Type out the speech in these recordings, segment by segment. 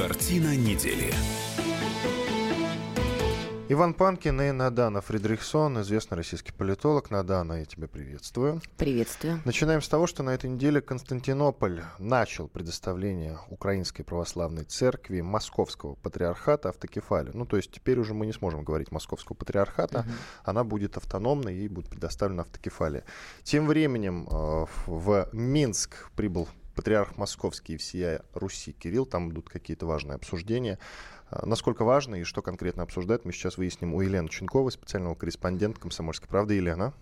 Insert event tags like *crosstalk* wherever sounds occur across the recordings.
Картина недели. Иван Панкин и Надана Фридрихсон, известный российский политолог. Надана, я тебя приветствую. Приветствую. Начинаем с того, что на этой неделе Константинополь начал предоставление Украинской Православной Церкви Московского Патриархата автокефалию. Ну, то есть теперь уже мы не сможем говорить Московского Патриархата, угу. она будет автономной, ей будет предоставлена автокефалия. Тем временем э, в Минск прибыл патриарх Московский и всея Руси Кирилл, там идут какие-то важные обсуждения. А, насколько важно и что конкретно обсуждают, мы сейчас выясним у Елены Ченковой, специального корреспондента «Комсомольской правды». Елена.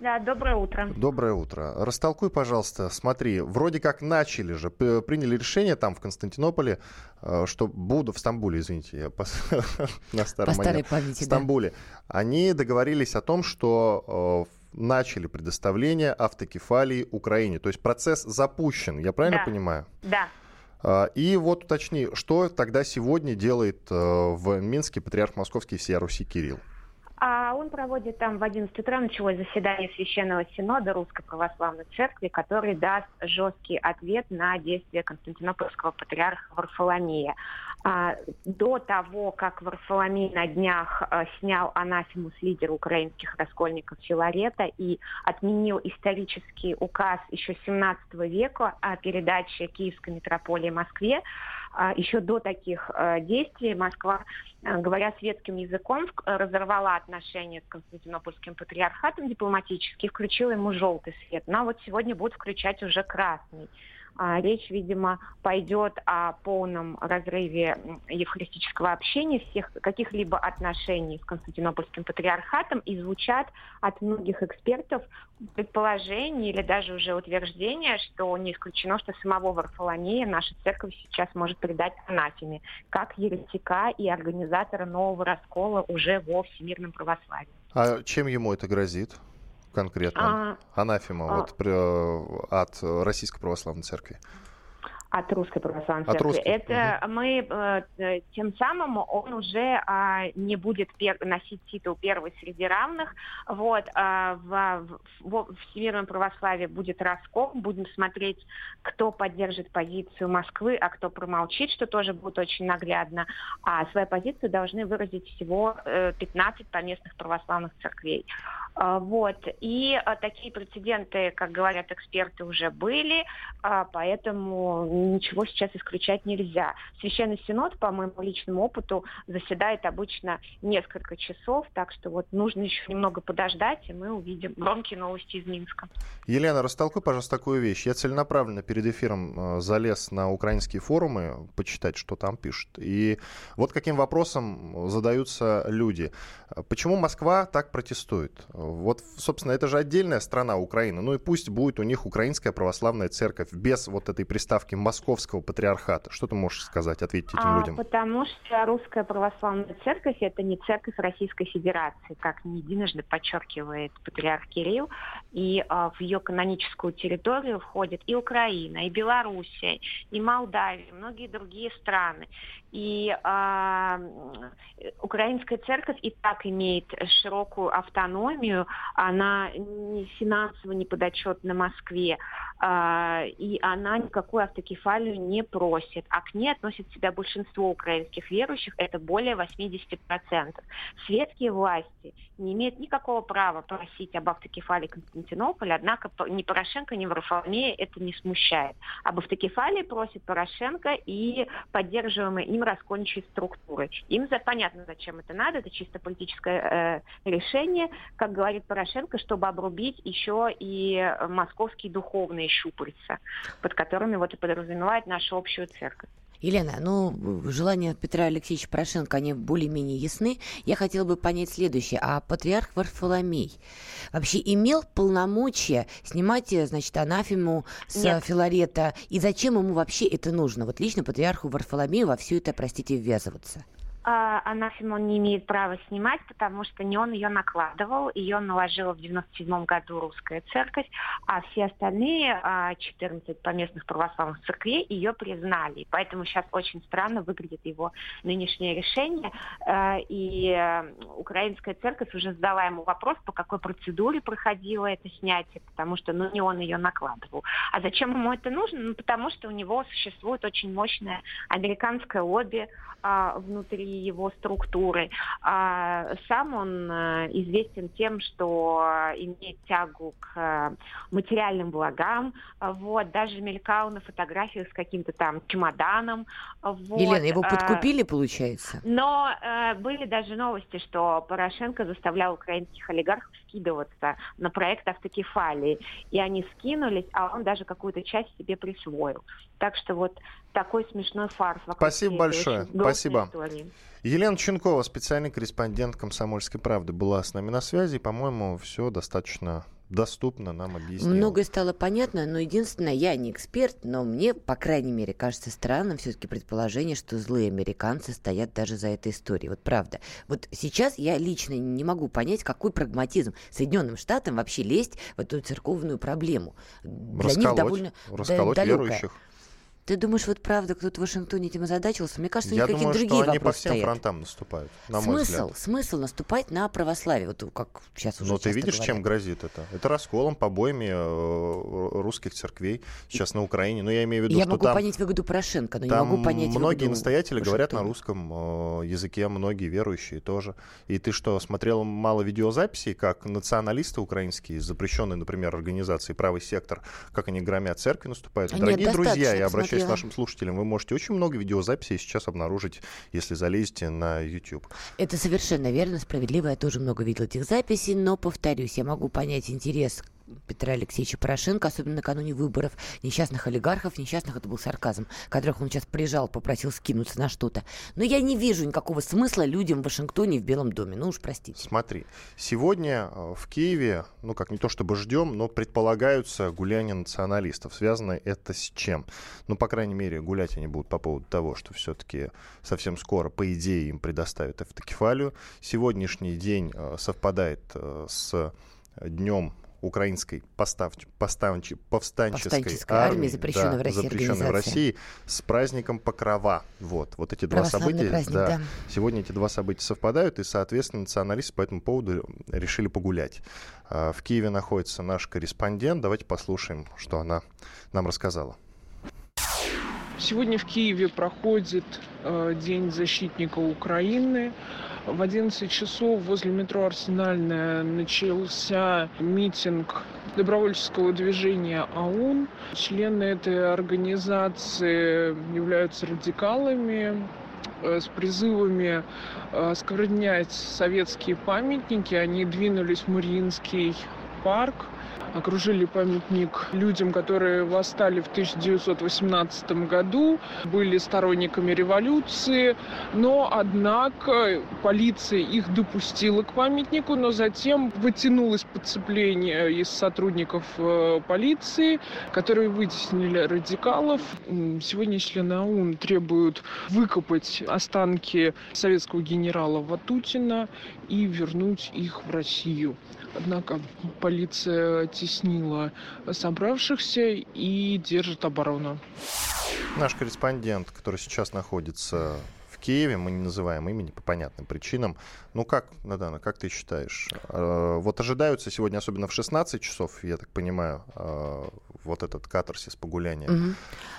Да, доброе утро. Доброе утро. Растолкуй, пожалуйста, смотри, вроде как начали же, приняли решение там в Константинополе, а, что буду в Стамбуле, извините, я по, *laughs* на старом по старой памяти, в Стамбуле. Да. Они договорились о том, что а, начали предоставление автокефалии Украине. То есть процесс запущен, я правильно да. понимаю? Да. А, и вот уточни, что тогда сегодня делает э, в Минске патриарх Московский всея Руси Кирилл? А он проводит там в 11 утра началось заседание Священного Синода Русской Православной Церкви, который даст жесткий ответ на действия Константинопольского патриарха Варфоломея. А, до того, как Варфоломей на днях а, снял анафему с лидера украинских раскольников Филарета и отменил исторический указ еще 17 века о передаче Киевской митрополии Москве, а, еще до таких а, действий Москва, а, говоря светским языком, разорвала отношения с Константинопольским патриархатом дипломатически, включила ему желтый свет. Но вот сегодня будут включать уже красный. А, речь, видимо, пойдет о полном разрыве евхаристического общения, всех каких-либо отношений с Константинопольским патриархатом, и звучат от многих экспертов предположения или даже уже утверждения, что не исключено, что самого Варфоломея наша церковь сейчас может предать анафеме, как еретика и организатора нового раскола уже во всемирном православии. А чем ему это грозит? Конкретно? А, Анафема а, вот, при, от Российской Православной Церкви. От Русской Православной Церкви. От русской. Это угу. мы э, тем самым он уже э, не будет пер, носить титул первый среди равных. Вот э, в, в, в Всемирном православии будет раскол, будем смотреть, кто поддержит позицию Москвы, а кто промолчит, что тоже будет очень наглядно. А свою позицию должны выразить всего э, 15 поместных православных церквей. А, вот. И а, такие прецеденты, как говорят эксперты, уже были, а, поэтому ничего сейчас исключать нельзя. Священный Синод, по моему личному опыту, заседает обычно несколько часов, так что вот нужно еще немного подождать, и мы увидим громкие новости из Минска. Елена, растолкуй, пожалуйста, такую вещь. Я целенаправленно перед эфиром залез на украинские форумы, почитать, что там пишут. И вот каким вопросом задаются люди. Почему Москва так протестует? Вот, собственно, это же отдельная страна Украина. Ну и пусть будет у них украинская православная церковь без вот этой приставки московского патриархата. Что ты можешь сказать, ответить этим а, людям? Потому что русская православная церковь это не церковь Российской Федерации, как не единожды подчеркивает патриарх Кирилл. И а, в ее каноническую территорию входит и Украина, и Белоруссия, и Молдавия, и многие другие страны. И а, украинская церковь и так имеет широкую автономию, она не финансово не подотчетна Москве, а, и она никакую автокефалию не просит, а к ней относит себя большинство украинских верующих, это более 80%. Светские власти не имеют никакого права просить об автокефалии Константинополя, однако ни Порошенко, ни Варфоломея это не смущает. Об автокефалии просит Порошенко и поддерживаемые им раскольничьи структуры. Им за, понятно, зачем это надо, это чисто политическое э, решение, как говорит Порошенко, чтобы обрубить еще и московские духовные щупальца, под которыми вот и подразумевает нашу общую церковь. Елена, ну, желания Петра Алексеевича Порошенко, они более-менее ясны. Я хотела бы понять следующее. А патриарх Варфоломей вообще имел полномочия снимать, значит, анафему с Нет. Филарета? И зачем ему вообще это нужно? Вот лично патриарху Варфоломею во все это, простите, ввязываться? А, она Симон не имеет права снимать, потому что не он ее накладывал, ее наложила в 97 году русская церковь, а все остальные 14 а, поместных православных церквей ее признали. Поэтому сейчас очень странно выглядит его нынешнее решение. А, и э, украинская церковь уже задала ему вопрос, по какой процедуре проходило это снятие, потому что ну, не он ее накладывал. А зачем ему это нужно? Ну, потому что у него существует очень мощное американское лобби внутри его структуры. А сам он э, известен тем, что имеет тягу к э, материальным благам. Вот, даже мелькал на фотографиях с каким-то там чемоданом. Вот. Елена, его э, подкупили, получается? Но были даже новости, что Порошенко заставлял украинских олигархов скидываться на проект автокефалии. И они скинулись, а он даже какую-то часть себе присвоил. Так что вот такой смешной фарс. Спасибо большое. Спасибо. Истории. Елена Ченкова, специальный корреспондент «Комсомольской правды», была с нами на связи. По-моему, все достаточно доступно нам объяснила. Многое стало понятно, но единственное, я не эксперт, но мне, по крайней мере, кажется странным все-таки предположение, что злые американцы стоят даже за этой историей. Вот правда. Вот сейчас я лично не могу понять, какой прагматизм Соединенным Штатам вообще лезть в эту церковную проблему. Для расколоть, них довольно расколоть далекая. верующих. Ты думаешь, вот правда кто-то в Вашингтоне этим озадачился? Мне кажется, у них какие-то другие вопросы они по всем стоят. фронтам наступают, на смысл, мой взгляд. Смысл наступать на православие, вот как сейчас уже Но ты видишь, говорят. чем грозит это? Это расколом, побоями э, русских церквей сейчас на Украине. Но я имею в виду, я что могу там... понять выгоду Порошенко, но не могу понять многие настоятели Вашингтона. говорят на русском э, языке, многие верующие тоже. И ты что, смотрел мало видеозаписей, как националисты украинские, запрещенные, например, организации «Правый сектор», как они громят церкви, наступают? Нет, Дорогие друзья, я обращаюсь посмотрела. к нашим слушателям, вы можете очень много видеозаписей сейчас обнаружить, если залезете на YouTube. Это совершенно верно, справедливо. Я тоже много видел этих записей, но, повторюсь, я могу понять интерес Петра Алексеевича Порошенко, особенно накануне выборов, несчастных олигархов, несчастных, это был сарказм, которых он сейчас приезжал, попросил скинуться на что-то. Но я не вижу никакого смысла людям в Вашингтоне в Белом доме. Ну уж простите. Смотри, сегодня э, в Киеве, ну как не то чтобы ждем, но предполагаются гуляния националистов. Связано это с чем? Ну, по крайней мере, гулять они будут по поводу того, что все-таки совсем скоро, по идее, им предоставят автокефалию. Сегодняшний день э, совпадает э, с днем украинской постав... поставч... повстанческой, повстанческой армии, армии запрещенной, да, в, России запрещенной в России, с праздником Покрова. Вот, вот эти два события. Праздник, да, да. Сегодня эти два события совпадают, и, соответственно, националисты по этому поводу решили погулять. А, в Киеве находится наш корреспондент. Давайте послушаем, что она нам рассказала. Сегодня в Киеве проходит э, День защитника Украины. В 11 часов возле метро «Арсенальная» начался митинг добровольческого движения АУН. Члены этой организации являются радикалами, э, с призывами э, осквернять советские памятники. Они двинулись в Мариинский парк, окружили памятник людям, которые восстали в 1918 году, были сторонниками революции, но, однако, полиция их допустила к памятнику, но затем вытянулось подцепление из сотрудников э, полиции, которые вытеснили радикалов. Сегодня члены АУН требуют выкопать останки советского генерала Ватутина и вернуть их в Россию. Однако полиция теснила собравшихся и держит оборону. Наш корреспондент, который сейчас находится в Киеве, мы не называем имени по понятным причинам. Ну как, Надана, как ты считаешь? Э, вот ожидаются сегодня, особенно в 16 часов, я так понимаю, э, вот этот катарсис погуляния. Угу.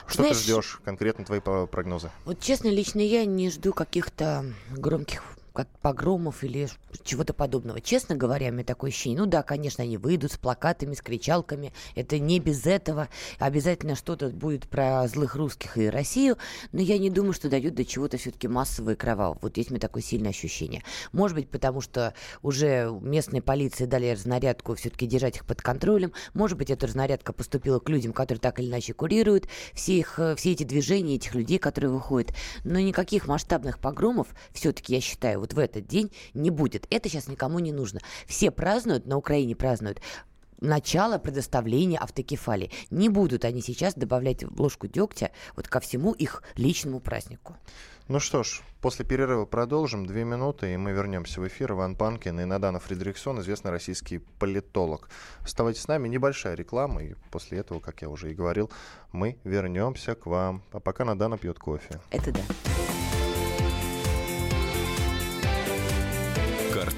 Что Знаешь, ты ждешь? Конкретно твои прогнозы? Вот честно, лично я не жду каких-то громких как погромов или чего-то подобного. Честно говоря, у меня такое ощущение, ну да, конечно, они выйдут с плакатами, с кричалками, это не без этого, обязательно что-то будет про злых русских и Россию, но я не думаю, что дойдет до чего-то все-таки массового и кровавого. Вот есть у меня такое сильное ощущение. Может быть, потому что уже местные полиции дали разнарядку все-таки держать их под контролем, может быть, эта разнарядка поступила к людям, которые так или иначе курируют все, их, все эти движения, этих людей, которые выходят, но никаких масштабных погромов все-таки, я считаю, вот в этот день не будет. Это сейчас никому не нужно. Все празднуют, на Украине празднуют начало предоставления автокефалии. Не будут они сейчас добавлять ложку дегтя вот ко всему их личному празднику. Ну что ж, после перерыва продолжим. Две минуты, и мы вернемся в эфир. Иван Панкин и Надана Фредериксон, известный российский политолог. Оставайтесь с нами. Небольшая реклама, и после этого, как я уже и говорил, мы вернемся к вам. А пока Надана пьет кофе. Это да.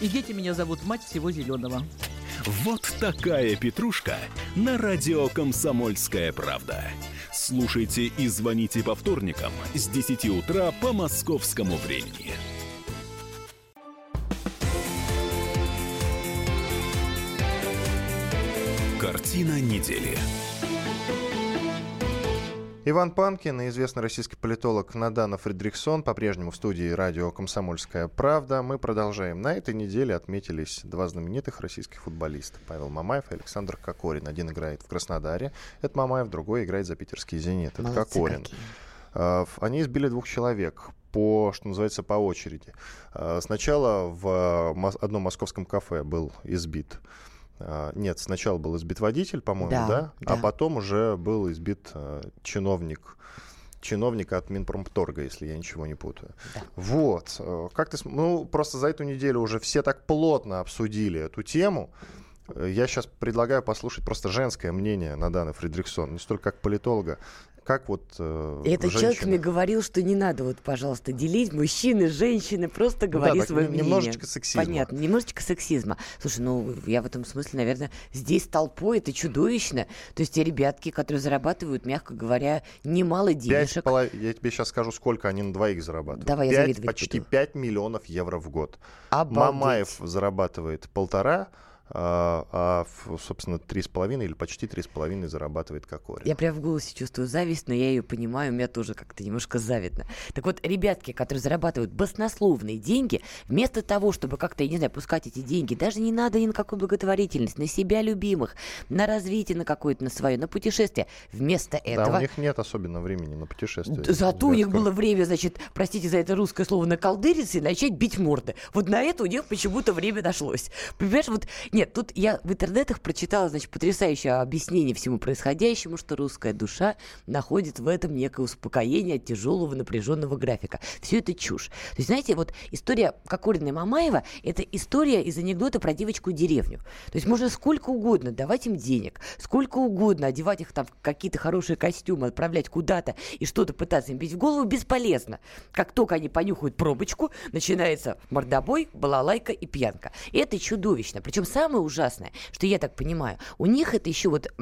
И дети меня зовут мать всего зеленого. Вот такая петрушка на радио «Комсомольская правда». Слушайте и звоните по вторникам с 10 утра по московскому времени. Картина недели. Иван Панкин и известный российский политолог Надана Фридрихсон по-прежнему в студии радио «Комсомольская правда». Мы продолжаем. На этой неделе отметились два знаменитых российских футболиста. Павел Мамаев и Александр Кокорин. Один играет в Краснодаре, это Мамаев, другой играет за питерский «Зенит», это Молодцы Кокорин. какие. А, Они избили двух человек по, что называется, по очереди. А, Сначала в мос- одном московском кафе был избит а, Нет, сначала был избит водитель, по-моему, Да, да, а да. потом уже был избит а, чиновник чиновник от Минпромторга, если я ничего не путаю. Да. Вот. э, Как ты... Ну, просто за эту неделю уже все так плотно обсудили эту тему. Э, Я сейчас предлагаю послушать просто женское мнение Наданы Фридриксон, не столько как политолога, как вот э, этот человек женщина. мне говорил, что не надо вот, пожалуйста, делить мужчины, женщины, просто Ну да, говори свое мнение. немножечко сексизма. Понятно, немножечко сексизма. Слушай, ну я в этом смысле, наверное, здесь толпой это чудовищно. То есть те ребятки, которые зарабатывают, мягко говоря, немало денежек. поло- Я тебе сейчас скажу, сколько они на двоих зарабатывают. Давай, я Пять- завидовать почти буду. 5 миллионов евро в год. Обалдеть. Мамаев зарабатывает полтора, а, а, собственно, три с половиной или почти три с половиной зарабатывает Кокорин. Я прям в голосе чувствую зависть, но я ее понимаю, у меня тоже как-то немножко завидно. Так вот, ребятки, которые зарабатывают баснословные деньги, вместо того, чтобы как-то, я не знаю, пускать эти деньги, даже не надо ни на какую благотворительность, на себя любимых, на развитие на какое-то, на свое, на путешествие. Вместо Да, этого... у них нет особенно времени на путешествия. Д- Зато у них было время, значит, простите за это русское слово, наколдыриться и начать бить морды. Вот на это у них почему-то время нашлось. Понимаешь, вот, нет, тут я в интернетах прочитала, значит, потрясающее объяснение всему происходящему, что русская душа находит в этом некое успокоение от тяжелого напряженного графика. Все это чушь. То есть, знаете, вот история Кокорина и Мамаева – это история из анекдота про девочку деревню. То есть можно сколько угодно давать им денег, сколько угодно одевать их там в какие-то хорошие костюмы, отправлять куда-то и что-то пытаться им бить в голову бесполезно. Как только они понюхают пробочку, начинается мордобой, балалайка и пьянка. И это чудовищно. Причем самое ужасное, что я так понимаю, у них это еще вот...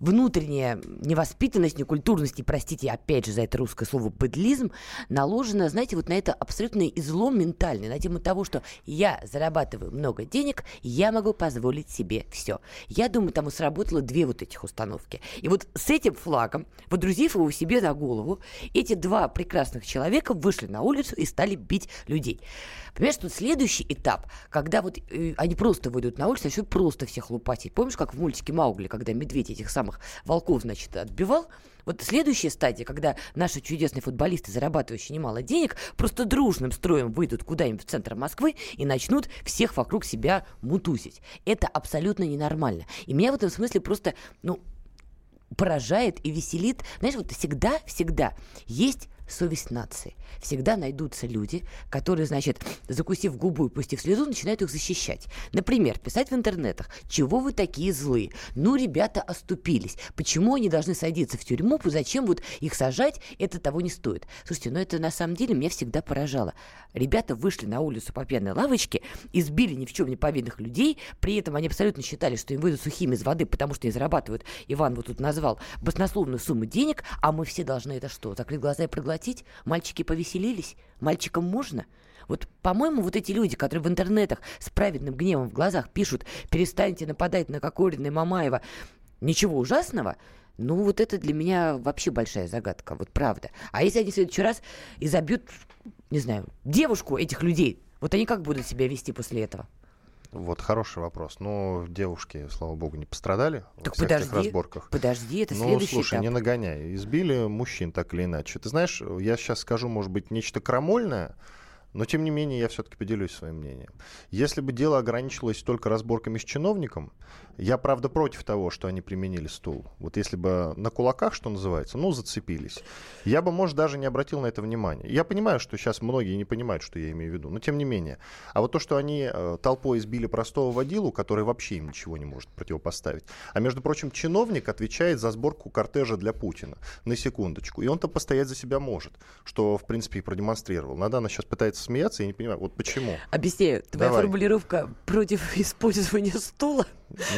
внутренняя невоспитанность, некультурность, и, простите, опять же, за это русское слово «быдлизм», наложена, знаете, вот на это абсолютный излом ментальный, на тему того, что я зарабатываю много денег, я могу позволить себе все. Я думаю, там сработало две вот этих установки. И вот с этим флагом, водрузив его себе на голову, эти два прекрасных человека вышли на улицу и стали бить людей. Понимаешь, тут следующий этап, когда вот э, они просто выйдут на улицу, начнут просто всех лупатить. Помнишь, как в мультике Маугли, когда медведь этих самых волков, значит, отбивал? Вот следующая стадия, когда наши чудесные футболисты, зарабатывающие немало денег, просто дружным строем выйдут куда-нибудь в центр Москвы и начнут всех вокруг себя мутузить. Это абсолютно ненормально. И меня в этом смысле просто, ну, поражает и веселит. Знаешь, вот всегда, всегда есть совесть нации. Всегда найдутся люди, которые, значит, закусив губу и пустив слезу, начинают их защищать. Например, писать в интернетах, чего вы такие злые? Ну, ребята оступились. Почему они должны садиться в тюрьму? Зачем вот их сажать? Это того не стоит. Слушайте, ну это на самом деле меня всегда поражало. Ребята вышли на улицу по пьяной лавочке, избили ни в чем не повинных людей, при этом они абсолютно считали, что им выйдут сухими из воды, потому что они зарабатывают, Иван вот тут назвал, баснословную сумму денег, а мы все должны это что, закрыть глаза и проглотить? Мальчики повеселились? Мальчикам можно? Вот, по-моему, вот эти люди, которые в интернетах с праведным гневом в глазах пишут «перестаньте нападать на Кокорина и Мамаева», ничего ужасного, ну, вот это для меня вообще большая загадка, вот правда. А если они в следующий раз и забьют, не знаю, девушку этих людей, вот они как будут себя вести после этого? Вот хороший вопрос. Ну, девушки, слава богу, не пострадали Так во всех этих подожди, разборках. подожди, это ну, следующий слушай, этап. не нагоняй. Избили мужчин так или иначе. Ты знаешь, я сейчас скажу, может быть, нечто крамольное, но тем не менее я все-таки поделюсь своим мнением. Если бы дело ограничилось только разборками с чиновником, я, правда, против того, что они применили стул. Вот если бы на кулаках, что называется, ну, зацепились, я бы, может, даже не обратил на это внимания. Я понимаю, что сейчас многие не понимают, что я имею в виду, но тем не менее. А вот то, что они э, толпой избили простого водилу, который вообще им ничего не может противопоставить. А, между прочим, чиновник отвечает за сборку кортежа для Путина. На секундочку. И он-то постоять за себя может, что, в принципе, и продемонстрировал. Надана сейчас пытается смеяться, я не понимаю, вот почему. Объясняю, твоя Давай. формулировка против *laughs* использования стула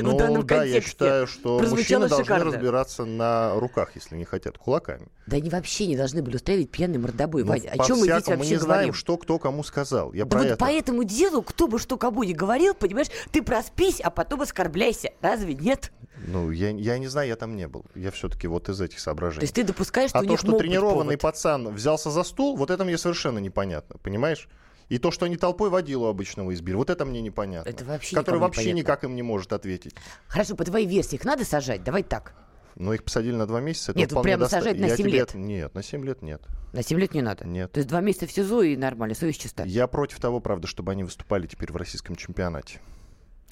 Ну, в данном да, я контексте считаю, что мужчины должны шикарно. разбираться на руках, если не хотят, кулаками. Да они вообще не должны были устраивать пьяный мордобой. Ну, Вадя, о чем мы здесь вообще мы не знаем, говорим? что кто кому сказал. Я Да вот это. по этому делу, кто бы что кому ни говорил, понимаешь, ты проспись, а потом оскорбляйся. Разве нет? Ну, я, я не знаю, я там не был. Я все-таки вот из этих соображений. То есть ты допускаешь, что а у то, них что мог быть тренированный пацан взялся за стул, вот это мне совершенно непонятно, понимаешь? И то, что они толпой водилу обычного избили, вот это мне непонятно. Это вообще Который вообще непонятно. никак им не может ответить. Хорошо, по твоей версии, их надо сажать? Давай так. Но их посадили на два месяца. Нет, прямо доста- сажать на Я семь тебе лет. это- Нет, на 7 лет нет. На 7 лет не надо? Нет. То есть два месяца в СИЗО и нормально, совесть чиста. Я против того, правда, чтобы они выступали теперь в российском чемпионате.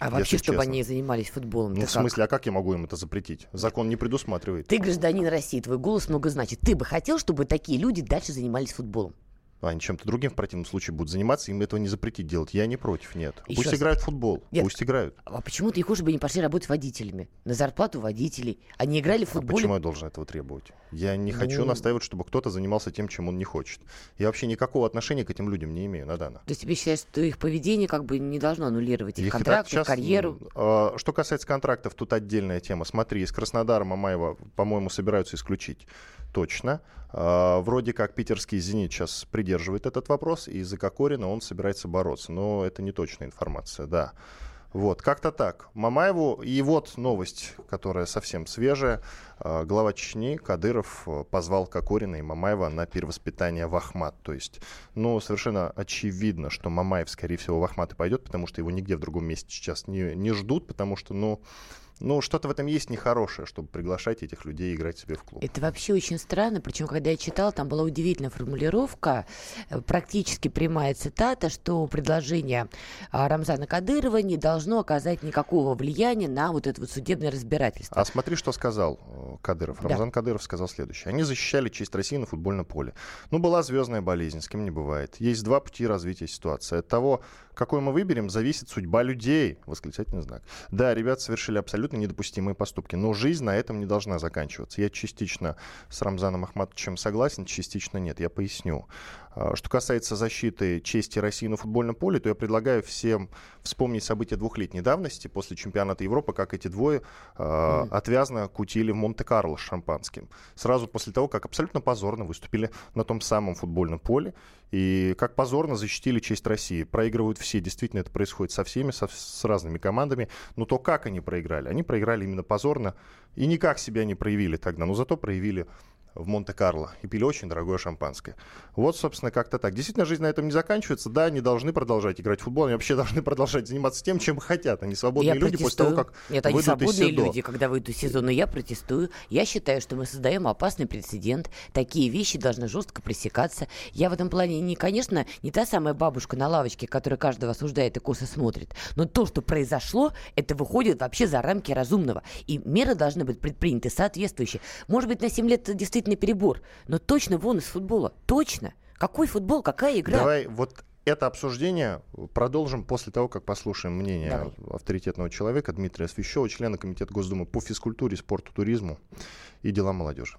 А вообще, если чтобы честно. они занимались футболом? Ну, в как? смысле, а как я могу им это запретить? Закон не предусматривает. Ты гражданин России, твой голос много значит. Ты бы хотел, чтобы такие люди дальше занимались футболом? А они чем-то другим в противном случае будут заниматься, им этого не запретить делать. Я не против, нет. Еще Пусть раз. играют в футбол, Нет. пусть играют. А почему ты не хочешь, чтобы они пошли работать водителями? На зарплату водителей. Они играли в А футбол. почему я должен этого требовать? Я не хочу Ну. настаивать, чтобы кто-то занимался тем, чем он не хочет. Я вообще никакого отношения к этим людям не имею, Надана. То есть тебе считаешь, что их поведение как бы не должно аннулировать их, Их контракт, сейчас, их карьеру? а, Что касается контрактов, тут отдельная тема. Смотри, из Краснодара Мамаева, по-моему, собираются исключить. Точно. А, Вроде как питерский «Зенит» сейчас придерживает этот вопрос, и за Кокорина он собирается бороться. Но это не точная информация, да. Вот, как-то так. Мамаеву, и вот новость, которая совсем свежая. А, Глава Чечни Кадыров э, позвал Кокорина и Мамаева на перевоспитание в Ахмат. То есть, ну, совершенно очевидно, что Мамаев, скорее всего, в Ахмат и пойдет, потому что его нигде в другом месте сейчас не, не ждут, потому что, ну, ну, что-то в этом есть нехорошее, чтобы приглашать этих людей играть себе в клуб. Это вообще очень странно, причем, когда я читала, там была удивительная формулировка, э, практически прямая цитата, что предложение а, Рамзана Кадырова не должно оказать никакого влияния на вот это вот судебное разбирательство. А смотри, что сказал э, Кадыров. Да. Рамзан Кадыров сказал следующее. Они защищали честь России на футбольном поле. Ну, была звездная болезнь, с кем не бывает. Есть два пути развития ситуации. От того, какой мы выберем, зависит судьба людей. Восклицательный знак. Да, ребята совершили абсолютно недопустимые поступки, но жизнь на этом не должна заканчиваться. Я частично с Рамзаном Ахматовичем согласен, частично нет. Я поясню. А, Что касается защиты чести России на футбольном поле, то я предлагаю всем вспомнить события двухлетней давности после чемпионата Европы, как эти двое э, отвязно кутили в Монте-Карло с шампанским. Сразу после того, как абсолютно позорно выступили на том самом футбольном поле и как позорно защитили честь России. Проигрывают все, действительно это происходит со всеми, со- с разными командами. Но то, как они проиграли, они проиграли именно позорно и никак себя не проявили тогда, но зато проявили в Монте-Карло и пили очень дорогое шампанское. Вот, собственно, как-то так. Действительно, жизнь на этом не заканчивается. Да, они должны продолжать играть в футбол, они вообще *laughs* должны продолжать заниматься тем, чем хотят. Они свободные Я люди после того, как Нет, они свободные люди, когда выйдут из сезона. Я протестую. Я считаю, что мы создаем опасный прецедент. Такие вещи должны жестко пресекаться. Я в этом плане, не, конечно, не та самая бабушка на лавочке, которая каждого осуждает и косо смотрит. Но то, что произошло, это выходит вообще за рамки разумного. И меры должны быть предприняты соответствующие. Может быть, на 7 лет это действительно перебор. Но точно вон из футбола. Точно. Какой футбол, какая игра? Давай вот это обсуждение продолжим после того, как послушаем мнение Давай. авторитетного человека Дмитрия Свящева, члена Комитета Госдумы по физкультуре, спорту, туризму и делам молодежи.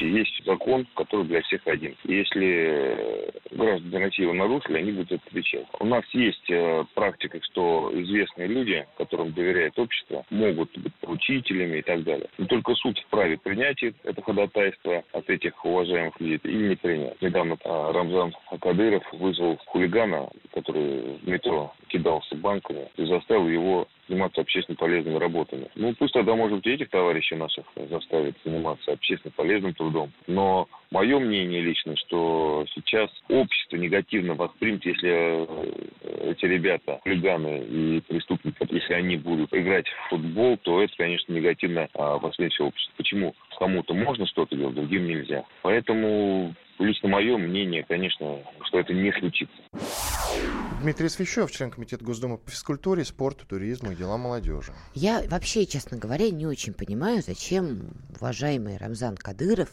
Есть закон, который для всех один. Если э, граждане России его нарушили, они будут отвечать. У нас есть э, практика, что известные люди, которым доверяет общество, могут быть поручителями и так далее. Но только суд вправе принять это ходатайство от этих уважаемых людей или не принять. Недавно э, Рамзан Кадыров вызвал хулигана, который в метро кидался банками и заставил его заниматься общественно полезными работами. Ну, пусть тогда, может быть, этих товарищей наших заставит заниматься общественно полезным трудом. Но мое мнение лично, что сейчас общество негативно воспримет, если э, эти ребята, хулиганы и преступники, если они будут играть в футбол, то это, конечно, негативно а, воспримет все общество. Почему? Кому-то можно что-то делать, другим нельзя. Поэтому лично мое мнение, конечно, что это не случится. Дмитрий Свящев, член Комитета Госдумы по физкультуре, спорту, туризму и делам молодежи. Я вообще, честно говоря, не очень понимаю, зачем уважаемый Рамзан Кадыров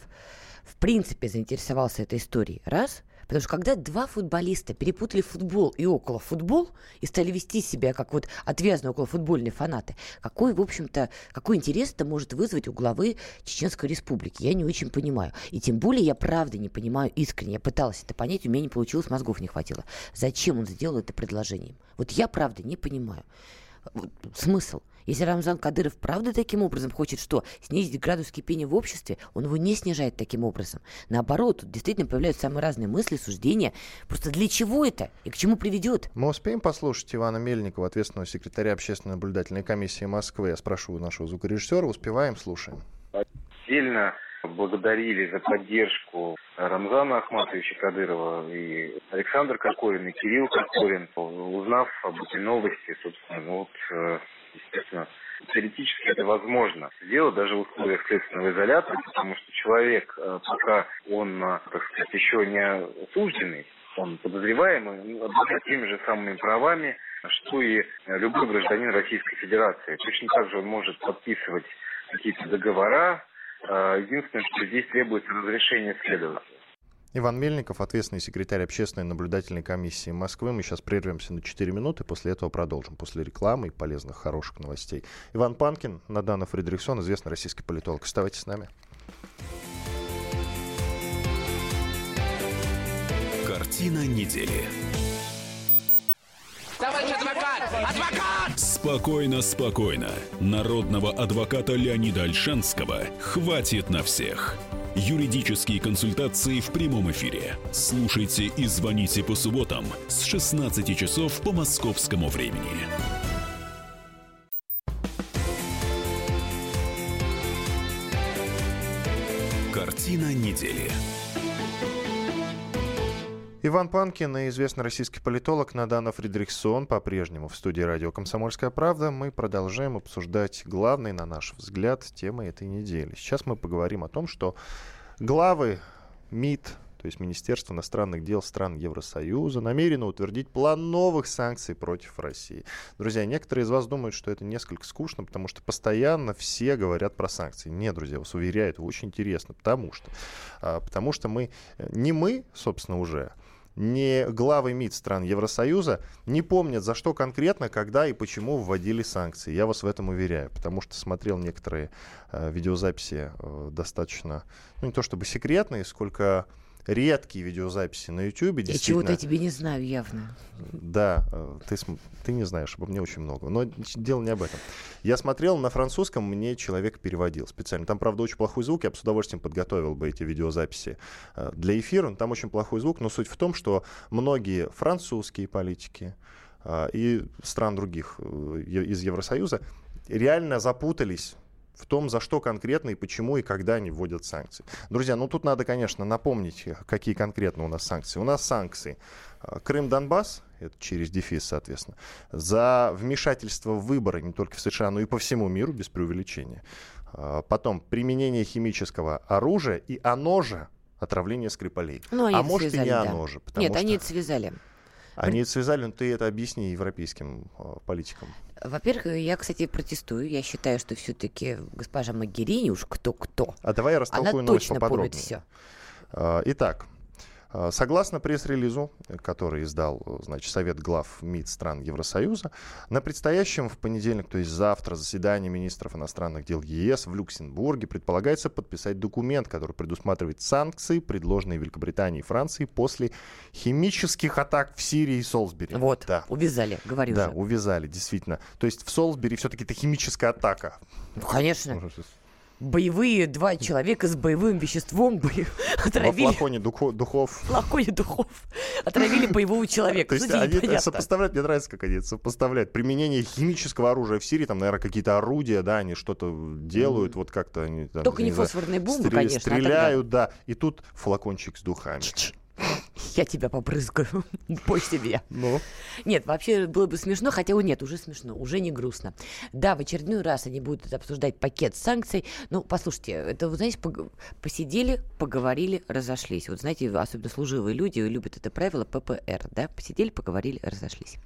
в принципе заинтересовался этой историей. Раз – Потому что когда два футболиста перепутали футбол и около футбол и стали вести себя как вот отвязные около футбольные фанаты, какой, в общем-то, какой интерес это может вызвать у главы Чеченской Республики? Я не очень понимаю. И тем более я правда не понимаю искренне. Я пыталась это понять, у меня не получилось, мозгов не хватило. Зачем он сделал это предложением? Вот я правда не понимаю. Вот, смысл – если Рамзан Кадыров правда таким образом хочет что? Снизить градус кипения в обществе, он его не снижает таким образом. Наоборот, тут действительно появляются самые разные мысли, суждения. Просто для чего это и к чему приведет? Мы успеем послушать Ивана Мельникова, ответственного секретаря общественной наблюдательной комиссии Москвы. Я спрошу нашего звукорежиссера. Успеваем, слушаем. Сильно благодарили за поддержку Рамзана Ахматовича Кадырова и Александр Кокорин и Кирилл Кокорин, узнав об этой новости, собственно, ну вот э, естественно, теоретически это возможно сделать даже в условиях следственного изолятора, потому что человек, э, пока он, э, так сказать, еще не осужденный, он подозреваемый, обладает теми же самыми правами, что и любой гражданин Российской Федерации. Точно так же он может подписывать какие-то договора. Э, единственное, что здесь требуется разрешение следователя. Иван Мельников, ответственный секретарь общественной наблюдательной комиссии Москвы. Мы сейчас прервемся на 4 минуты, после этого продолжим. После рекламы и полезных, хороших новостей. Иван Панкин, Надана Фредериксон, известный российский политолог. Оставайтесь с нами. Картина недели. Товарищ адвокат! Адвокат! Спокойно, спокойно. Народного адвоката Леонида Альшанского хватит на всех. Юридические консультации в прямом эфире. Слушайте и звоните по субботам с 16 часов по московскому времени. Картина недели. Иван Панкин и известный российский политолог Надана Фридрихсон по-прежнему в студии радио «Комсомольская правда». Мы продолжаем обсуждать главные, на наш взгляд, темы этой недели. Сейчас мы поговорим о том, что главы МИД, то есть Министерство иностранных дел стран Евросоюза, намерено утвердить план новых санкций против России. Друзья, некоторые из вас думают, что это несколько скучно, потому что постоянно все говорят про санкции. Нет, друзья, вас уверяю, это очень интересно, потому что, а, потому что мы, э, не мы, собственно, уже, не главы МИД стран Евросоюза не помнят, за что конкретно, когда и почему вводили санкции. Я вас в этом уверяю, потому что смотрел некоторые э, видеозаписи э, достаточно, ну не то чтобы секретные, сколько редкие видеозаписи на YouTube. Я чего-то тебе не знаю явно. Да, э, ты, ты не знаешь, обо мне очень много. Но дело не об этом. Я смотрел на французском, мне человек переводил специально. Там, правда, очень плохой звук. Я бы с удовольствием подготовил бы эти видеозаписи э, для эфира. Там очень плохой звук, но суть в том, что многие французские политики э, и стран других из Евросоюза реально запутались в том, за что конкретно и почему и когда они вводят санкции. Друзья, ну тут надо, конечно, напомнить, какие конкретно у нас санкции. У нас санкции э, Крым-Донбасс, это через дефис, соответственно, за вмешательство в выборы не только в США, но и по всему миру, без преувеличения. Э, потом применение химического оружия и оно же отравление Скрипалей. Ну, а может связали, и не да. оно же. Нет, что... они это связали. Они это связали, но ты это объясни европейским э, политикам. Во-первых, я, кстати, протестую. Я считаю, что все-таки госпожа Магерини уж кто-кто. А давай я растолкую Она новость точно поподробнее. помнит все. А, итак, а, Согласно пресс-релизу, который издал значит, Совет глав МИД стран Евросоюза, на предстоящем в понедельник, то есть завтра, заседании министров иностранных дел ЕС в Люксембурге предполагается подписать документ, который предусматривает санкции, предложенные Великобританией и Францией после химических атак в Сирии и Солсбери. Вот, да. увязали, говорю Да, же. увязали, действительно. То есть в Солсбери все-таки это химическая атака. Ну, конечно. Боевые два человека с боевым веществом *laughs* бо... Во отравили флаконе духо- духов. в флаконе духов, отравили боевого человека. То есть они сопоставляют, мне нравится, как они сопоставляют. Применение химического оружия в Сирии, там, наверное, какие-то орудия, да, они что-то делают, вот как-то они Только не фосфорные бомбы, конечно, а Стреляют, да. И тут флакончик с духами. Я тебя побрызгаю. *laughs* Пой себе. Ну, Нет, вообще было бы смешно, хотя нет, уже смешно, уже не грустно. Да, в очередной раз они будут обсуждать пакет санкций. Ну, послушайте, это, вы знаете, посидели, поговорили, разошлись. Вот знаете, особенно служивые люди любят это правило ППР, да? Посидели, поговорили, разошлись.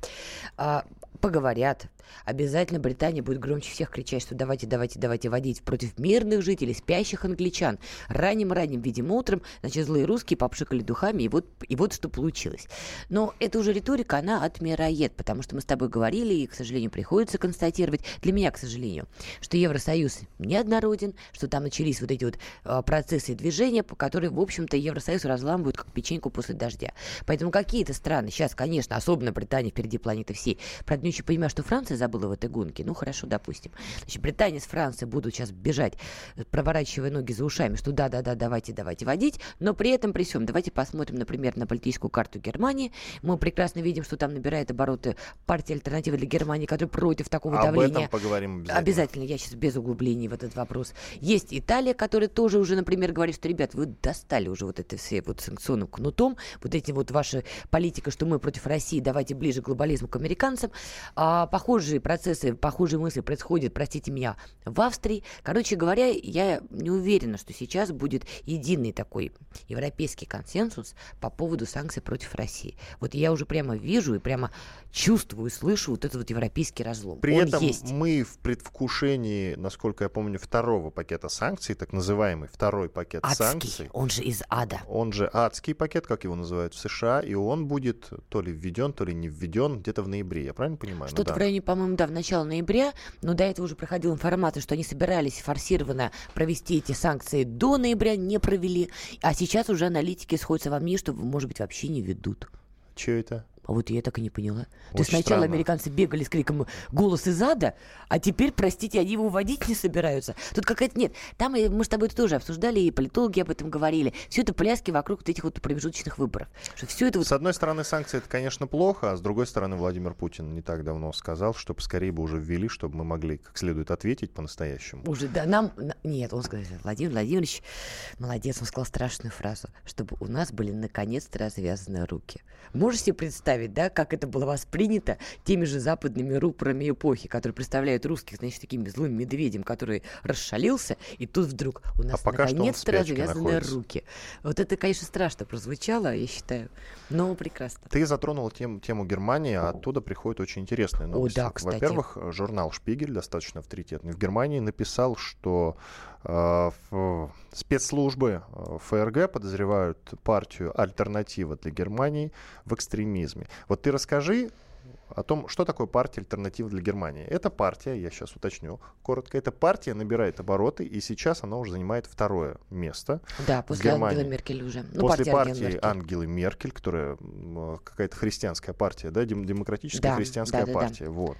А, поговорят. Обязательно Британия будет громче всех кричать, что давайте, давайте, давайте водить против мирных жителей, спящих англичан. Ранним-ранним, видимо, утром, значит, злые русские попшикали духами, и вот, и вот что получилось. Но эта уже риторика, она отмирает, потому что мы с тобой говорили, и, к сожалению, приходится констатировать, для меня, к сожалению, что Евросоюз неоднороден, что там начались вот эти вот а, процессы движения, по которым, в общем-то, Евросоюз разламывают как печеньку после дождя. Поэтому какие-то страны, сейчас, конечно, особенно Британия впереди планеты всей, правда, не очень понимаю, что Франция забыла в этой гонке, ну, хорошо, допустим. Значит, Британия с Францией будут сейчас бежать, э, проворачивая ноги за ушами, что да-да-да, давайте, давайте водить, но при этом, при всем, давайте посмотрим, например, на политическую карту Германии. Мы прекрасно видим, что там набирает обороты партия альтернативы для Германии, которая против такого об давления. этом поговорим обязательно. Обязательно, я сейчас без углублений в этот вопрос. Есть Италия, которая тоже уже, например, говорит, что, ребят, вы достали уже вот это все вот санкционным кнутом, вот эти вот ваши политика, что мы против России, давайте ближе к глобализму, к американцам. А, похожие процессы, похожие мысли происходят, простите меня, в Австрии. Короче говоря, я не уверена, что сейчас будет единый такой европейский консенсус по поводу санкций против России. Вот я уже прямо вижу и прямо чувствую и слышу вот этот вот европейский разлом. При Он этом есть. мы в предвкушении, насколько я помню, второго пакета санкций, так называемый второй пакет Адский, санкций, он же из ада. он же адский пакет, как его называют в США, и он будет то ли введен, то ли не введен где-то в ноябре. Я правильно понимаю? Ну Что-то да. в районе, по-моему, да, в начало ноября, но до этого уже проходила информация, что они собирались форсированно провести эти санкции до ноября, не провели, а сейчас уже аналитики сходятся во мне, что, может быть, вообще не ведут. Че это? А вот я так и не поняла. То есть Очень сначала странно. американцы бегали с криком «Голос из ада», а теперь, простите, они его вводить не собираются. Тут какая-то... Нет, там и мы с тобой это тоже обсуждали, и политологи об этом говорили. Все это пляски вокруг вот этих вот промежуточных выборов. Что все это вот С одной стороны, санкции это, конечно, плохо, а с другой стороны, Владимир Путин не так давно сказал, что поскорее бы уже ввели, чтобы мы могли как следует ответить по-настоящему. Уже, да, нам... на- Нет, он сказал, Владимир Владимирович, молодец, он сказал страшную фразу, чтобы у нас были наконец-то развязаны руки. Можете себе представить, да, как это было воспринято теми же западными рупорами эпохи, которые представляют русских, значит, таким злым медведем, который расшалился, и тут вдруг у нас А наконец-то развязаны находится. руки. Вот это, конечно, страшно прозвучало, я считаю, но прекрасно. Ты затронул тем, тему Германии, а оттуда приходят очень интересные новости. да, кстати. Во-первых, журнал «Шпигель», достаточно авторитетный в Германии, написал, что э, в- спецслужбы э, ФРГ подозревают партию «Альтернатива для Германии» в экстремизме. Вот ты расскажи о том, что такое партия «Альтернатива для Германии». Эта партия, я сейчас уточню коротко, эта партия набирает обороты, и сейчас она уже занимает второе место. Да, после. Ангела Меркель уже. Ну, После партия партии Ангелы Меркель. Ангелы Меркель, которая какая-то христианская партия, да, дем- демократическая Да, христианская да-да-да. партия, вот.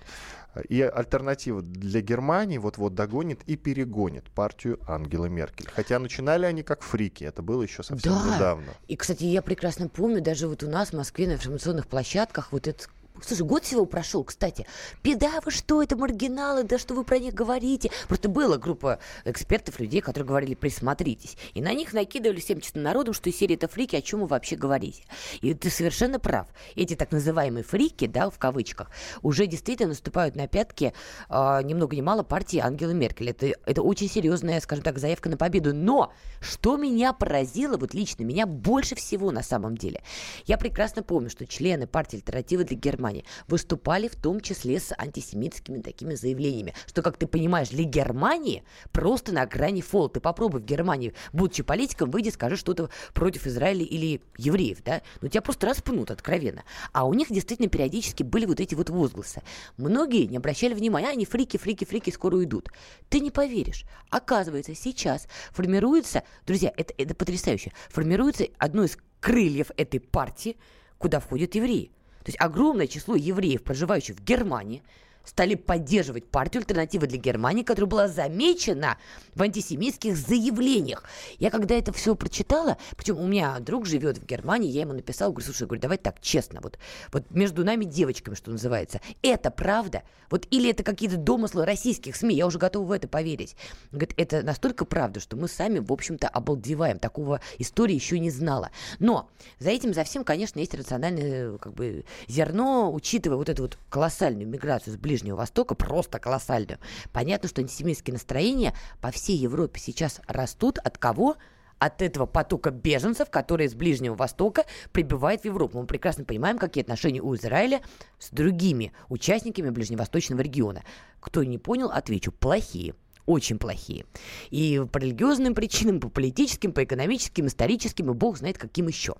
И альтернатива для Германии вот-вот догонит и перегонит партию Ангелы Меркель. Хотя начинали они как фрики, это было еще совсем Да. недавно. И, кстати, я прекрасно помню, даже вот у нас в Москве на информационных площадках вот этот Слушай, год всего прошел, кстати. Беда, вы что, это маргиналы, да что вы про них говорите? Просто была группа экспертов, людей, которые говорили, присмотритесь. И на них накидывали всем честным народом, что из серии это фрики, о чем вы вообще говорите. И ты совершенно прав. Эти так называемые фрики, да, в кавычках, уже действительно наступают на пятки а, ни много ни мало партии Ангелы Меркель. Это, это очень серьезная, скажем так, заявка на победу. Но что меня поразило, вот лично меня больше всего на самом деле, я прекрасно помню, что члены партии «Альтернатива для Германии» выступали в том числе с антисемитскими такими заявлениями, что, как ты понимаешь, для Германии просто на грани фол. Ты попробуй в Германии, будучи политиком, выйди, скажи что-то против Израиля или евреев, да? Ну, тебя просто распнут откровенно. А у них действительно периодически были вот эти вот возгласы. Многие не обращали внимания, «А, они фрики, фрики, фрики, скоро уйдут. Ты не поверишь. Оказывается, сейчас формируется, друзья, это, это потрясающе, формируется одно из крыльев этой партии, куда входят евреи. То есть огромное число евреев, проживающих в Германии, стали поддерживать партию «Альтернатива для Германии», которая была замечена в антисемитских заявлениях. Я когда это все прочитала, причем у меня друг живет в Германии, я ему написала, говорю, слушай, говорю, давай так честно, вот, вот между нами девочками, что называется, это правда? Вот или это какие-то домыслы российских СМИ, я уже готова в это поверить. Говорит, это настолько правда, что мы сами, в общем-то, обалдеваем, такого истории еще не знала. Но за этим, за всем, конечно, есть рациональное как бы, зерно, учитывая вот эту вот колоссальную миграцию с Ближнего Востока, просто колоссальную. Понятно, что антисемитские настроения по всей Европе сейчас растут. От кого? от этого потока беженцев, которые из Ближнего Востока прибывают в Европу. Мы прекрасно понимаем, какие отношения у Израиля с другими участниками Ближневосточного региона. Кто не понял, отвечу, плохие очень плохие. И по религиозным причинам, по политическим, по экономическим, историческим, и бог знает каким еще.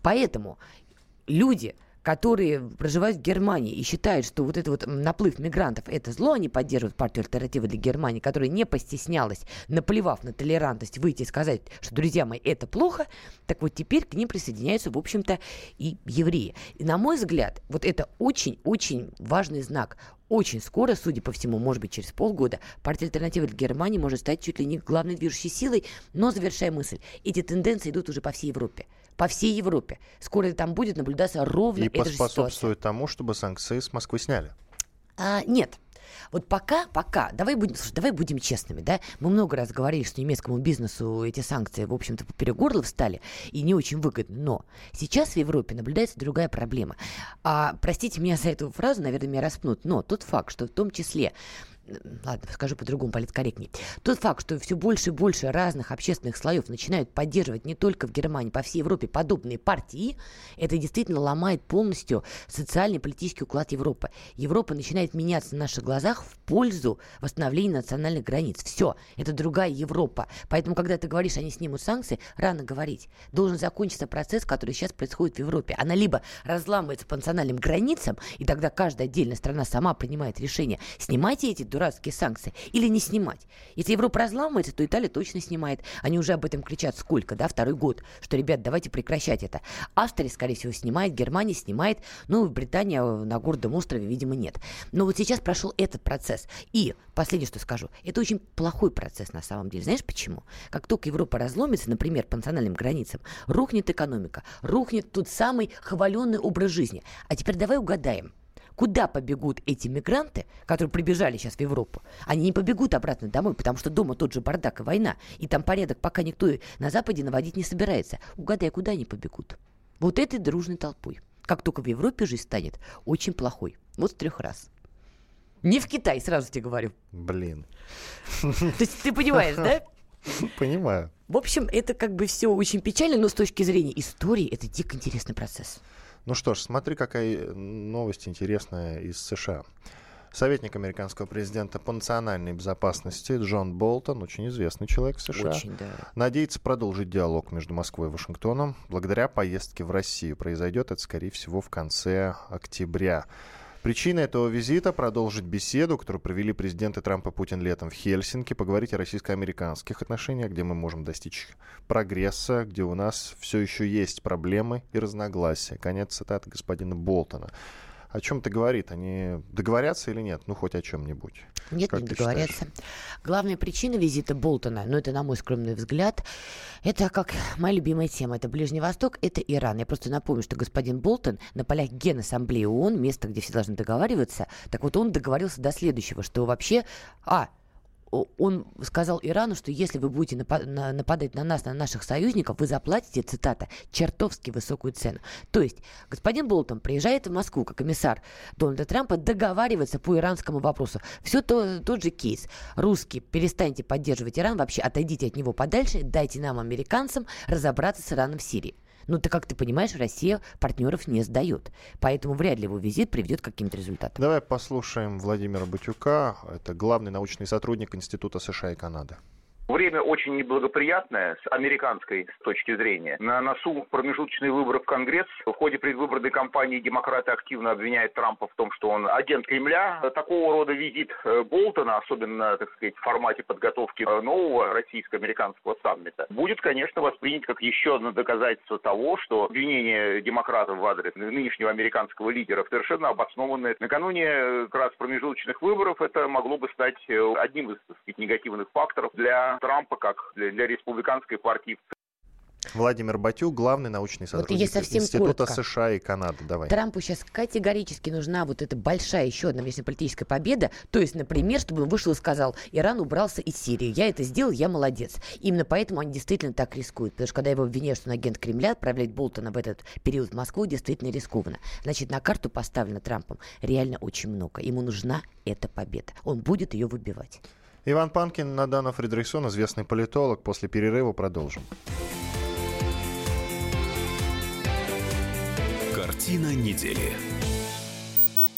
Поэтому люди, которые проживают в Германии и считают, что вот этот вот наплыв мигрантов – это зло, они поддерживают партию альтернативы для Германии, которая не постеснялась, наплевав на толерантность, выйти и сказать, что, друзья мои, это плохо, так вот теперь к ним присоединяются, в общем-то, и евреи. И, на мой взгляд, вот это очень-очень важный знак. Очень скоро, судя по всему, может быть, через полгода, партия альтернативы для Германии может стать чуть ли не главной движущей силой, но, завершая мысль, эти тенденции идут уже по всей Европе по всей Европе. Скоро там будет наблюдаться ровно и эта же поспособствует тому, чтобы санкции с Москвы сняли. А, нет. Вот пока, пока, давай будем, слушай, давай будем честными, да, мы много раз говорили, что немецкому бизнесу эти санкции, в общем-то, поперек горла встали и не очень выгодно, но сейчас в Европе наблюдается другая проблема. А, простите меня за эту фразу, наверное, меня распнут, но тот факт, что в том числе ладно, скажу по-другому, политкорректней. Тот факт, что все больше и больше разных общественных слоев начинают поддерживать не только в Германии, по всей Европе подобные партии, это действительно ломает полностью социальный и политический уклад Европы. Европа начинает меняться на наших глазах в пользу восстановления национальных границ. Все, это другая Европа. Поэтому, когда ты говоришь, они снимут санкции, рано говорить. Должен закончиться процесс, который сейчас происходит в Европе. Она либо разламывается по национальным границам, и тогда каждая отдельная страна сама принимает решение, снимайте эти дурацкие санкции или не снимать. Если Европа разламывается, то Италия точно снимает. Они уже об этом кричат сколько, да, второй год, что, ребят, давайте прекращать это. Австрия, скорее всего, снимает, Германия снимает, ну, Британия на гордом острове, видимо, нет. Но вот сейчас прошел этот процесс. И последнее, что скажу, это очень плохой процесс на самом деле. Знаешь почему? Как только Европа разломится, например, по национальным границам, рухнет экономика, рухнет тот самый хваленный образ жизни. А теперь давай угадаем, Куда побегут эти мигранты, которые прибежали сейчас в Европу? Они не побегут обратно домой, потому что дома тот же бардак и война, и там порядок пока никто на Западе наводить не собирается. Угадай, куда они побегут? Вот этой дружной толпой. Как только в Европе жизнь станет очень плохой. Вот с трех раз. Не в Китай, сразу тебе говорю. Блин. То есть ты понимаешь, да? *laughs* Понимаю. В общем, это как бы все очень печально, но с точки зрения истории это дико интересный процесс. Ну что ж, смотри, какая новость интересная из США. Советник американского президента по национальной безопасности Джон Болтон, очень известный человек в США, очень, да. надеется продолжить диалог между Москвой и Вашингтоном благодаря поездке в Россию. Произойдет это, скорее всего, в конце октября. Причина этого визита – продолжить беседу, которую провели президенты Трамп и Путин летом в Хельсинки, поговорить о российско-американских отношениях, где мы можем достичь прогресса, где у нас все еще есть проблемы и разногласия. Конец цитаты господина Болтона о чем это говорит? Они договорятся или нет? Ну, хоть о чем-нибудь. Нет, как не договорятся. Считаешь? Главная причина визита Болтона, ну, это на мой скромный взгляд, это как моя любимая тема. Это Ближний Восток, это Иран. Я просто напомню, что господин Болтон на полях Генассамблеи ООН, место, где все должны договариваться, так вот он договорился до следующего, что вообще... А, он сказал Ирану, что если вы будете нападать на нас, на наших союзников, вы заплатите, цитата, чертовски высокую цену. То есть господин Болтон приезжает в Москву как комиссар Дональда Трампа договариваться по иранскому вопросу. Все то, тот же кейс. Русские, перестаньте поддерживать Иран, вообще отойдите от него подальше, дайте нам, американцам, разобраться с Ираном в Сирии. Ну, ты как ты понимаешь, Россия партнеров не сдает. Поэтому вряд ли его визит приведет к каким-то результатам. Давай послушаем Владимира Батюка. Это главный научный сотрудник Института США и Канады. Время очень неблагоприятное с американской точки зрения. На носу промежуточные выборы в Конгресс. В ходе предвыборной кампании демократы активно обвиняют Трампа в том, что он агент Кремля. Такого рода визит э, Болтона, особенно, так сказать, в формате подготовки э, нового российско-американского саммита, будет, конечно, воспринят как еще одно доказательство того, что обвинения демократов в адрес нынешнего американского лидера совершенно обоснованные. Накануне э, как раз промежуточных выборов это могло бы стать одним из так сказать, негативных факторов для Трампа, как для, для республиканской партии Владимир Батюк, главный научный сотрудник вот совсем Института коротко. США и Канады. Давай. Трампу сейчас категорически нужна вот эта большая еще одна внешнеполитическая победа. То есть, например, чтобы он вышел и сказал, Иран убрался из Сирии. Я это сделал, я молодец. Именно поэтому они действительно так рискуют. Потому что когда его обвиняют, что он агент Кремля, отправлять Болтона в этот период в Москву действительно рискованно. Значит, на карту поставлено Трампом реально очень много. Ему нужна эта победа. Он будет ее выбивать. Иван Панкин, Надана Фредериксон, известный политолог. После перерыва продолжим. Картина недели.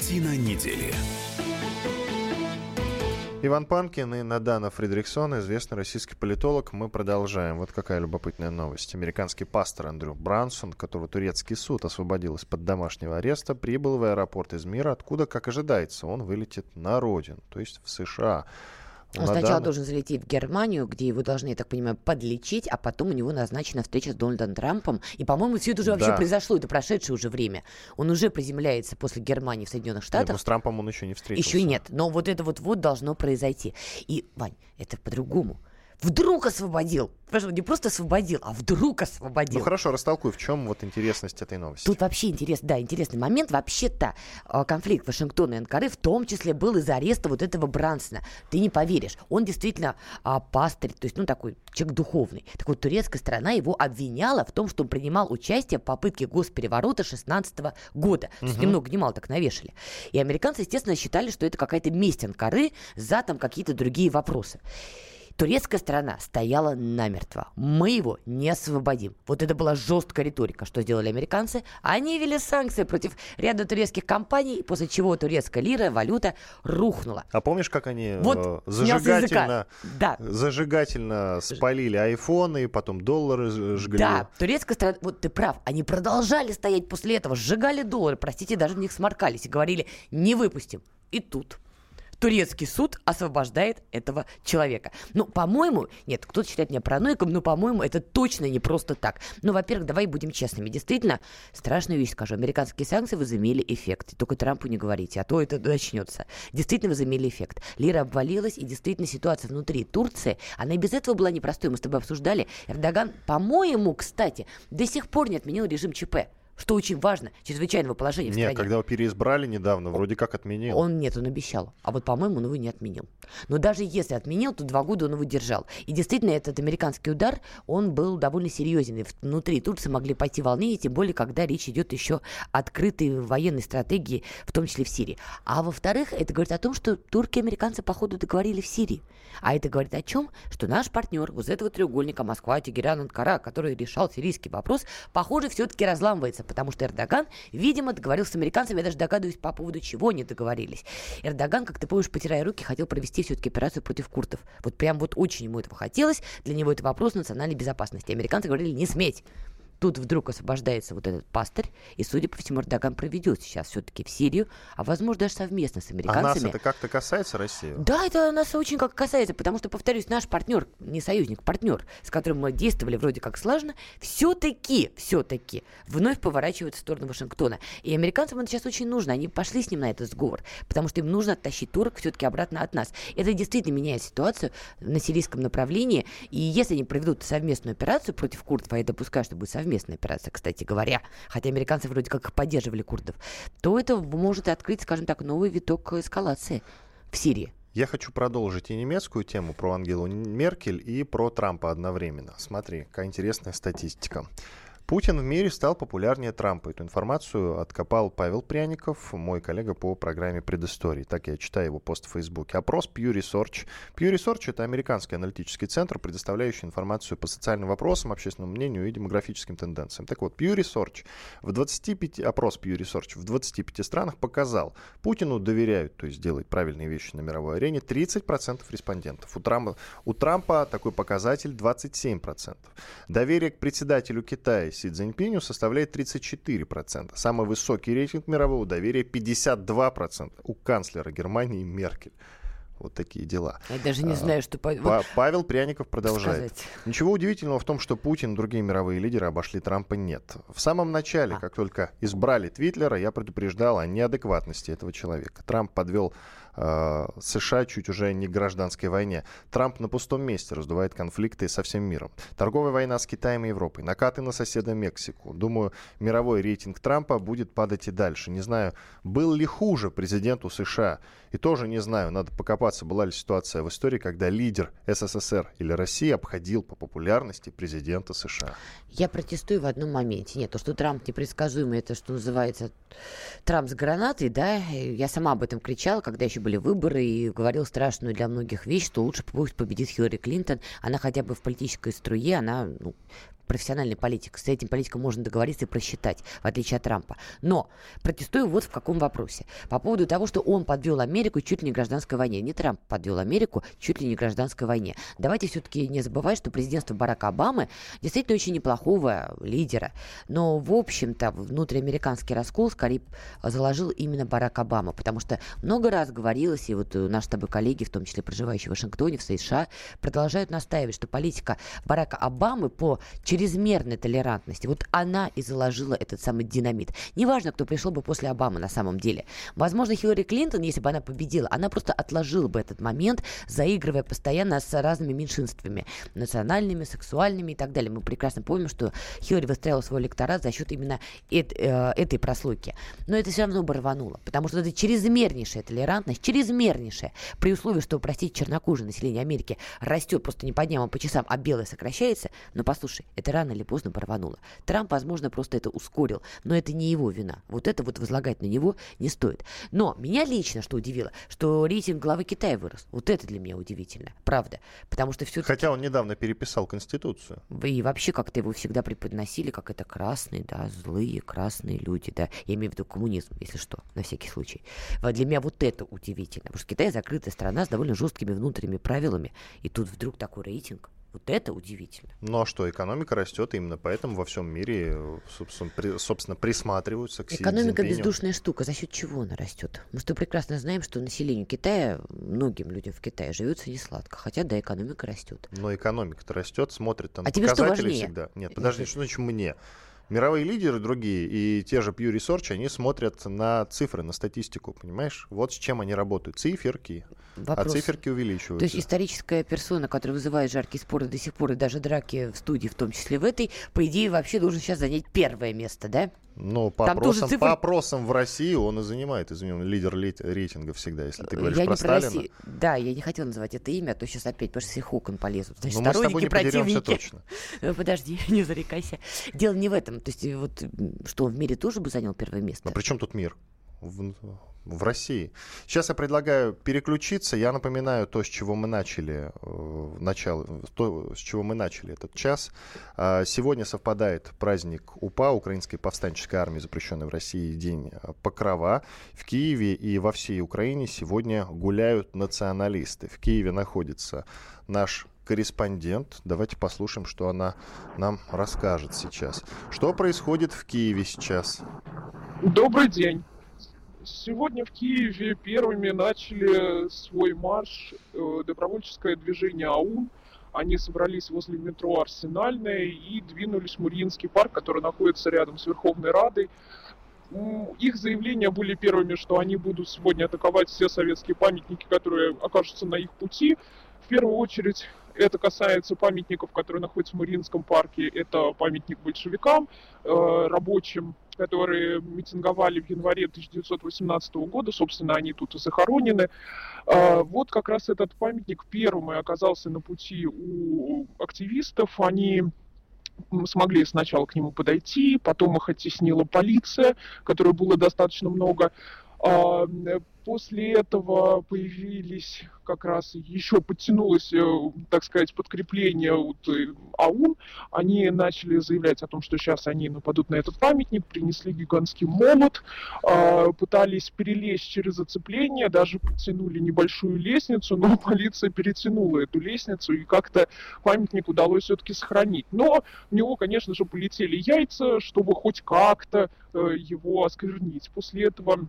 Картина недели. Иван Панкин и Надана Фридрихсон, известный российский политолог. Мы продолжаем. Вот какая любопытная новость. Американский пастор Андрю Брансон, которого турецкий суд освободил из-под домашнего ареста, прибыл в аэропорт из мира, откуда, как ожидается, он вылетит на родину, то есть в США. Он Надо... сначала должен залететь в Германию, где его должны, я так понимаю, подлечить, а потом у него назначена встреча с Дональдом Трампом. И, по-моему, все это уже да. вообще произошло, это прошедшее уже время. Он уже приземляется после Германии в Соединенных Штатах. Нет, но с Трампом он еще не встретился. Еще нет, но вот это вот-вот должно произойти. И, Вань, это по-другому вдруг освободил. Не просто освободил, а вдруг освободил. Ну хорошо, растолкуй, в чем вот интересность этой новости? Тут вообще интерес, да, интересный момент. Вообще-то а, конфликт Вашингтона и Анкары в том числе был из-за ареста вот этого Брансона. Ты не поверишь, он действительно а, пастырь, то есть, ну, такой человек духовный. Так вот, турецкая сторона его обвиняла в том, что он принимал участие в попытке госпереворота 16 года. То есть, немного немало так навешали. И американцы, естественно, считали, что это какая-то месть Анкары за там какие-то другие вопросы. Турецкая сторона стояла намертво. Мы его не освободим. Вот это была жесткая риторика. Что сделали американцы? Они ввели санкции против ряда турецких компаний, после чего турецкая лира, валюта рухнула. А помнишь, как они вот э, зажигательно, да. зажигательно спалили айфоны, потом доллары жгли? Да, турецкая сторона, вот ты прав, они продолжали стоять после этого, сжигали доллары, простите, даже в них сморкались и говорили, не выпустим. И тут турецкий суд освобождает этого человека. Ну, по-моему, нет, кто-то считает меня параноиком, но, по-моему, это точно не просто так. Ну, во-первых, давай будем честными. Действительно, страшную вещь скажу. Американские санкции возымели эффект. Только Трампу не говорите, а то это начнется. Действительно возымели эффект. Лира обвалилась, и действительно ситуация внутри Турции, она и без этого была непростой. Мы с тобой обсуждали. Эрдоган, по-моему, кстати, до сих пор не отменил режим ЧП что очень важно, чрезвычайного положения в нет, стране. когда его переизбрали недавно, вроде как отменил. Он нет, он обещал. А вот, по-моему, он его не отменил. Но даже если отменил, то два года он его держал. И действительно, этот американский удар, он был довольно серьезен. И внутри Турции могли пойти волнения, тем более, когда речь идет еще о открытой военной стратегии, в том числе в Сирии. А во-вторых, это говорит о том, что турки и американцы, походу, договорили в Сирии. А это говорит о чем? Что наш партнер из этого треугольника Москва, Тегеран, Анкара, который решал сирийский вопрос, похоже, все-таки разламывается потому что Эрдоган, видимо, договорился с американцами, я даже догадываюсь, по поводу чего они договорились. Эрдоган, как ты помнишь, потирая руки, хотел провести все-таки операцию против куртов. Вот прям вот очень ему этого хотелось, для него это вопрос национальной безопасности. Американцы говорили, не сметь. Тут вдруг освобождается вот этот пастырь, и, судя по всему, Эрдоган проведет сейчас все-таки в Сирию, а возможно даже совместно с американцами. А нас это как-то касается России? Да, это нас очень как касается, потому что, повторюсь, наш партнер, не союзник, партнер, с которым мы действовали вроде как слаженно, все-таки, все-таки вновь поворачивает в сторону Вашингтона. И американцам это сейчас очень нужно, они пошли с ним на этот сговор, потому что им нужно оттащить турок все-таки обратно от нас. Это действительно меняет ситуацию на сирийском направлении, и если они проведут совместную операцию против курдов, а я допускаю, что будет совместно, совместная операция, кстати говоря, хотя американцы вроде как поддерживали курдов, то это может открыть, скажем так, новый виток эскалации в Сирии. Я хочу продолжить и немецкую тему про Ангелу Меркель, и про Трампа одновременно. Смотри, какая интересная статистика. Путин в мире стал популярнее Трампа. Эту информацию откопал Павел Пряников, мой коллега по программе «Предыстории». Так я читаю его пост в Фейсбуке. Опрос Pew Research. Pew Research — это американский аналитический центр, предоставляющий информацию по социальным вопросам, общественному мнению и демографическим тенденциям. Так вот, Pew Research в 25, опрос Pew Research в 25 странах показал, Путину доверяют, то есть делает правильные вещи на мировой арене, 30% респондентов. У Трампа, у Трампа такой показатель 27%. Доверие к председателю Китая Си Цзиньпиню составляет 34%. Самый высокий рейтинг мирового доверия 52% у канцлера Германии Меркель. Вот такие дела. Я даже не а, знаю, что... Па- Павел Пряников продолжает. Сказать. Ничего удивительного в том, что Путин и другие мировые лидеры обошли Трампа нет. В самом начале, а. как только избрали Твитлера, я предупреждал о неадекватности этого человека. Трамп подвел США чуть уже не гражданской войне. Трамп на пустом месте раздувает конфликты со всем миром. Торговая война с Китаем и Европой, накаты на соседа Мексику. Думаю, мировой рейтинг Трампа будет падать и дальше. Не знаю, был ли хуже президенту США. И тоже не знаю, надо покопаться, была ли ситуация в истории, когда лидер СССР или России обходил по популярности президента США. Я протестую в одном моменте. Нет, то, что Трамп непредсказуемый, это что называется Трамп с гранатой, да, я сама об этом кричала, когда еще были выборы, и говорила страшную для многих вещь, что лучше пусть победит Хиллари Клинтон. Она хотя бы в политической струе, она ну, профессиональный политик. С этим политиком можно договориться и просчитать, в отличие от Трампа. Но протестую вот в каком вопросе. По поводу того, что он подвел Америку чуть ли не гражданской войне. Не Трамп подвел Америку чуть ли не гражданской войне. Давайте все-таки не забывать, что президентство Барака Обамы действительно очень неплохого лидера. Но, в общем-то, внутриамериканский раскол скорее заложил именно Барак Обама, потому что много раз говорилось, и вот наши с тобой коллеги, в том числе проживающие в Вашингтоне, в США, продолжают настаивать, что политика Барака Обамы по через чрезмерной толерантности. Вот она и заложила этот самый динамит. Неважно, кто пришел бы после Обамы на самом деле. Возможно, Хиллари Клинтон, если бы она победила, она просто отложила бы этот момент, заигрывая постоянно с разными меньшинствами. Национальными, сексуальными и так далее. Мы прекрасно помним, что Хиллари выстраивала свой электорат за счет именно эт, э, этой прослойки. Но это все равно бы рвануло. Потому что это чрезмернейшая толерантность, чрезмернейшая. При условии, что, простите, чернокожее население Америки растет просто не по дням, а по часам, а белое сокращается. Но послушай, это это рано или поздно порвануло. Трамп, возможно, просто это ускорил, но это не его вина. Вот это вот возлагать на него не стоит. Но меня лично что удивило, что рейтинг главы Китая вырос. Вот это для меня удивительно, правда. Потому что все Хотя он недавно переписал Конституцию. И вообще как-то его всегда преподносили, как это красные, да, злые красные люди, да. Я имею в виду коммунизм, если что, на всякий случай. Для меня вот это удивительно, потому что Китай закрытая страна с довольно жесткими внутренними правилами, и тут вдруг такой рейтинг. Вот это удивительно. Ну а что, экономика растет, именно поэтому во всем мире, собственно, при, собственно присматриваются к Экономика бездушная штука. За счет чего она растет? Мы что прекрасно знаем, что населению Китая, многим людям в Китае живется не сладко. Хотя, да, экономика растет. Но экономика-то растет, смотрит там а показатели тебе что важнее? всегда. Нет, подожди, что значит мне? Мировые лидеры другие и те же Pew Research, они смотрят на цифры, на статистику, понимаешь? Вот с чем они работают. Циферки. А Вопрос. А циферки увеличиваются. То есть историческая персона, которая вызывает жаркие споры до сих пор, и даже драки в студии, в том числе в этой, по идее, вообще должен сейчас занять первое место, да? Ну, по, опросам, цифры... по опросам в России он и занимает, извини, лидер рейтинга всегда, если ты говоришь я про не Сталина. Про Россию. Да, я не хотела называть это имя, а то сейчас опять потому что все окон полезут. Значит, Но ну, сторонники, противники. точно. *laughs* Подожди, *laughs* не зарекайся. Дело не в этом. То есть вот что он в мире тоже бы занял первое место. Но при чем тут мир? В, в России. Сейчас я предлагаю переключиться. Я напоминаю то, с чего мы начали э, начало, то, с чего мы начали этот час. Э, сегодня совпадает праздник УПА, Украинской повстанческой армии, запрещенной в России, День Покрова. В Киеве и во всей Украине сегодня гуляют националисты. В Киеве находится наш корреспондент. Давайте послушаем, что она нам расскажет сейчас. Что происходит в Киеве сейчас? Добрый день. Сегодня в Киеве первыми начали свой марш э, добровольческое движение АУН. Они собрались возле метро Арсенальное и двинулись в Мариинский парк, который находится рядом с Верховной Радой. Их заявления были первыми, что они будут сегодня атаковать все советские памятники, которые окажутся на их пути. В первую очередь Это касается памятников, которые находятся в Мариинском парке. Это памятник большевикам, э, рабочим, которые митинговали в январе 1918 года. Собственно, они тут и захоронены. Э, вот как раз этот памятник первым и оказался на пути у активистов. Они смогли сначала к нему подойти, потом их оттеснила полиция, которой было достаточно много. А, после этого появились как раз еще подтянулось, э, так сказать, подкрепление от э, АУН. Они начали заявлять о том, что сейчас они нападут на этот памятник, принесли гигантский молот, а, пытались перелезть через зацепление, даже подтянули небольшую лестницу, но *laughs* полиция перетянула эту лестницу, и как-то памятник удалось все-таки сохранить. Но в него, конечно же, полетели яйца, чтобы хоть как-то э, его осквернить. После этого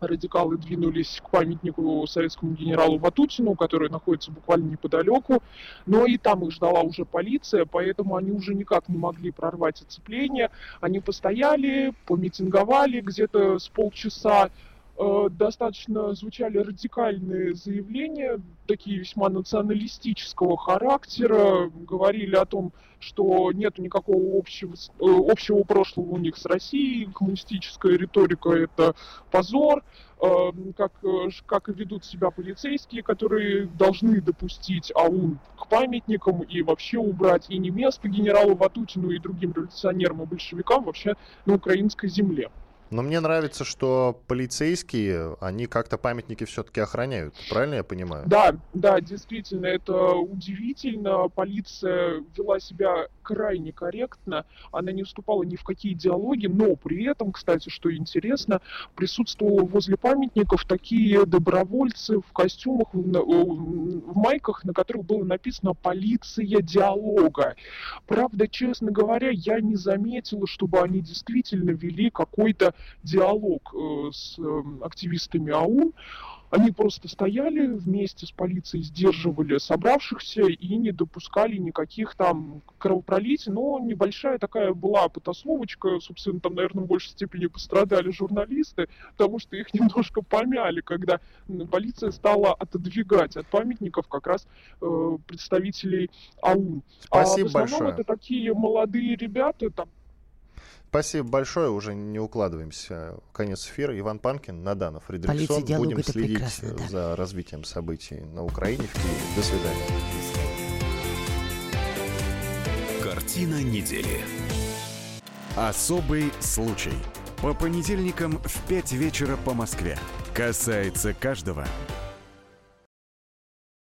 радикалы двинулись к памятнику советскому генералу Ватутину, который находится буквально неподалеку, но и там их ждала уже полиция, поэтому они уже никак не могли прорвать оцепление. Они постояли, помитинговали где-то с полчаса, достаточно звучали радикальные заявления, такие весьма националистического характера, говорили о том, что нет никакого общего, э, общего прошлого у них с Россией, коммунистическая риторика – это позор, э, как, как ведут себя полицейские, которые должны допустить АУН к памятникам и вообще убрать и не место генералу Ватутину и другим революционерам и большевикам вообще на украинской земле. Но мне нравится, что полицейские, они как-то памятники все-таки охраняют. Правильно я понимаю? Да, да, действительно, это удивительно. Полиция вела себя крайне корректно. Она не вступала ни в какие диалоги, но при этом, кстати, что интересно, присутствовало возле памятников такие добровольцы в костюмах, в, майках, на которых было написано «Полиция диалога». Правда, честно говоря, я не заметила, чтобы они действительно вели какой-то диалог э, с эм, активистами АУН. Они просто стояли вместе с полицией, сдерживали собравшихся и не допускали никаких там кровопролитий. Но небольшая такая была потасовочка. Собственно, там, наверное, в большей степени пострадали журналисты, потому что их *laughs* немножко помяли, когда полиция стала отодвигать от памятников как раз э, представителей АУН. Спасибо а в основном большое. это такие молодые ребята, там Спасибо большое, уже не укладываемся. Конец эфира. Иван Панкин, Наданов, Фредериксон. Будем следить да. за развитием событий на Украине, в Киеве. До свидания. Картина недели. Особый случай. По понедельникам в 5 вечера по Москве. Касается каждого.